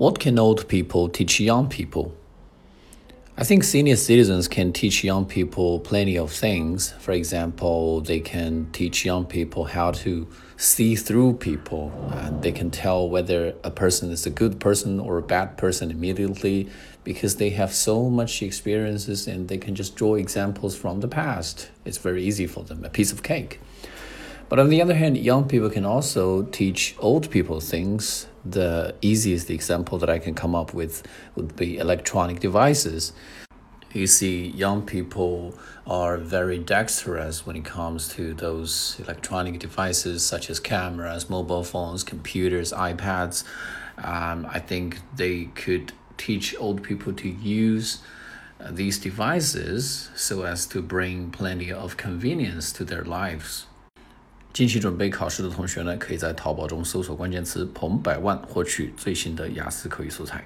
What can old people teach young people? I think senior citizens can teach young people plenty of things. For example, they can teach young people how to see through people and they can tell whether a person is a good person or a bad person immediately because they have so much experiences and they can just draw examples from the past. It's very easy for them, a piece of cake. But on the other hand, young people can also teach old people things. The easiest example that I can come up with would be electronic devices. You see, young people are very dexterous when it comes to those electronic devices such as cameras, mobile phones, computers, iPads. Um, I think they could teach old people to use uh, these devices so as to bring plenty of convenience to their lives. 近期准备考试的同学呢，可以在淘宝中搜索关键词“彭百万”获取最新的雅思口语素材。